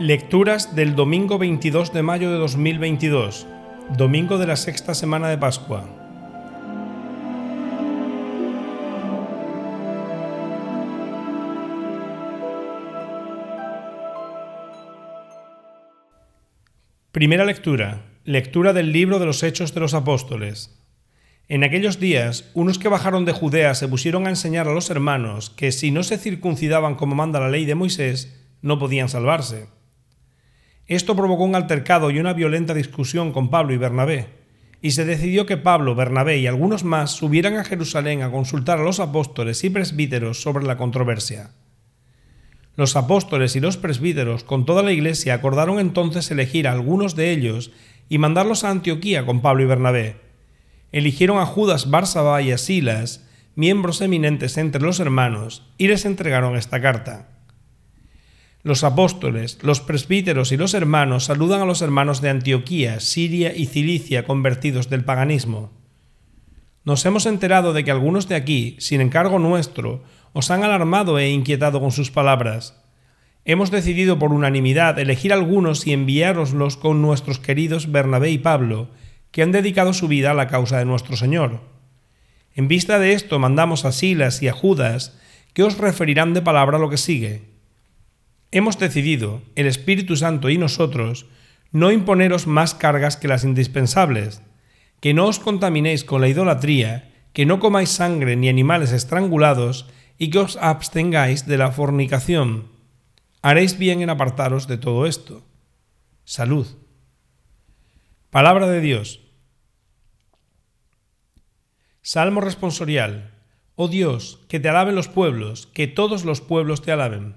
Lecturas del domingo 22 de mayo de 2022, domingo de la sexta semana de Pascua. Primera lectura. Lectura del libro de los Hechos de los Apóstoles. En aquellos días, unos que bajaron de Judea se pusieron a enseñar a los hermanos que si no se circuncidaban como manda la ley de Moisés, no podían salvarse. Esto provocó un altercado y una violenta discusión con Pablo y Bernabé, y se decidió que Pablo, Bernabé y algunos más subieran a Jerusalén a consultar a los apóstoles y presbíteros sobre la controversia. Los apóstoles y los presbíteros con toda la iglesia acordaron entonces elegir a algunos de ellos y mandarlos a Antioquía con Pablo y Bernabé eligieron a Judas Barsabá y a Silas, miembros eminentes entre los hermanos, y les entregaron esta carta. Los apóstoles, los presbíteros y los hermanos saludan a los hermanos de Antioquía, Siria y Cilicia convertidos del paganismo. Nos hemos enterado de que algunos de aquí, sin encargo nuestro, os han alarmado e inquietado con sus palabras. Hemos decidido por unanimidad elegir algunos y enviároslos con nuestros queridos Bernabé y Pablo, que han dedicado su vida a la causa de nuestro Señor. En vista de esto mandamos a Silas y a Judas, que os referirán de palabra lo que sigue. Hemos decidido, el Espíritu Santo y nosotros, no imponeros más cargas que las indispensables, que no os contaminéis con la idolatría, que no comáis sangre ni animales estrangulados, y que os abstengáis de la fornicación. Haréis bien en apartaros de todo esto. Salud. Palabra de Dios. Salmo responsorial. Oh Dios, que te alaben los pueblos, que todos los pueblos te alaben.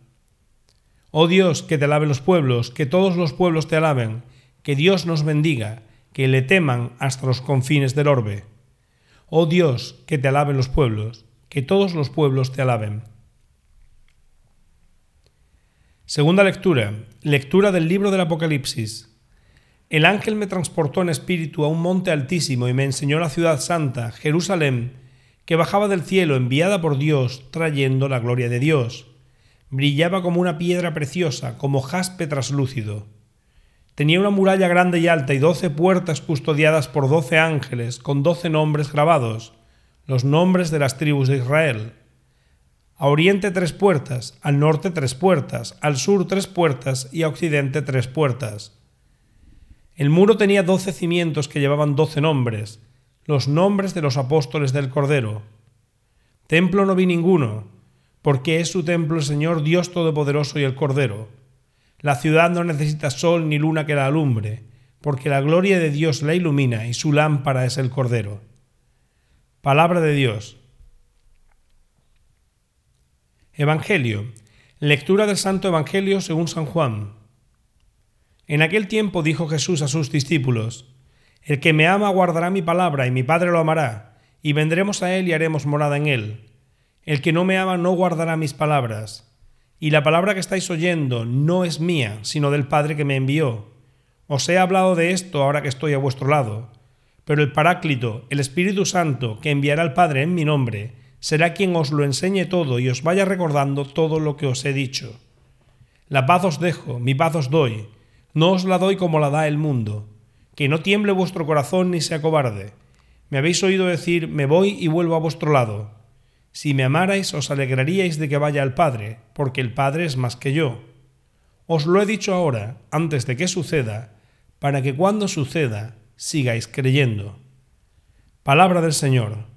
Oh Dios, que te alaben los pueblos, que todos los pueblos te alaben, que Dios nos bendiga, que le teman hasta los confines del orbe. Oh Dios, que te alaben los pueblos, que todos los pueblos te alaben. Segunda lectura. Lectura del libro del Apocalipsis. El ángel me transportó en espíritu a un monte altísimo y me enseñó la ciudad santa, Jerusalén, que bajaba del cielo enviada por Dios, trayendo la gloria de Dios. Brillaba como una piedra preciosa, como jaspe traslúcido. Tenía una muralla grande y alta y doce puertas custodiadas por doce ángeles, con doce nombres grabados, los nombres de las tribus de Israel. A oriente tres puertas, al norte tres puertas, al sur tres puertas y a occidente tres puertas. El muro tenía doce cimientos que llevaban doce nombres, los nombres de los apóstoles del Cordero. Templo no vi ninguno, porque es su templo el Señor Dios Todopoderoso y el Cordero. La ciudad no necesita sol ni luna que la alumbre, porque la gloria de Dios la ilumina y su lámpara es el Cordero. Palabra de Dios. Evangelio. Lectura del Santo Evangelio según San Juan. En aquel tiempo dijo Jesús a sus discípulos, El que me ama guardará mi palabra, y mi Padre lo amará, y vendremos a él y haremos morada en él. El que no me ama no guardará mis palabras. Y la palabra que estáis oyendo no es mía, sino del Padre que me envió. Os he hablado de esto ahora que estoy a vuestro lado. Pero el Paráclito, el Espíritu Santo, que enviará el Padre en mi nombre, será quien os lo enseñe todo y os vaya recordando todo lo que os he dicho. La paz os dejo, mi paz os doy, no os la doy como la da el mundo. Que no tiemble vuestro corazón ni sea cobarde. Me habéis oído decir, me voy y vuelvo a vuestro lado. Si me amarais, os alegraríais de que vaya al Padre, porque el Padre es más que yo. Os lo he dicho ahora, antes de que suceda, para que cuando suceda sigáis creyendo. Palabra del Señor.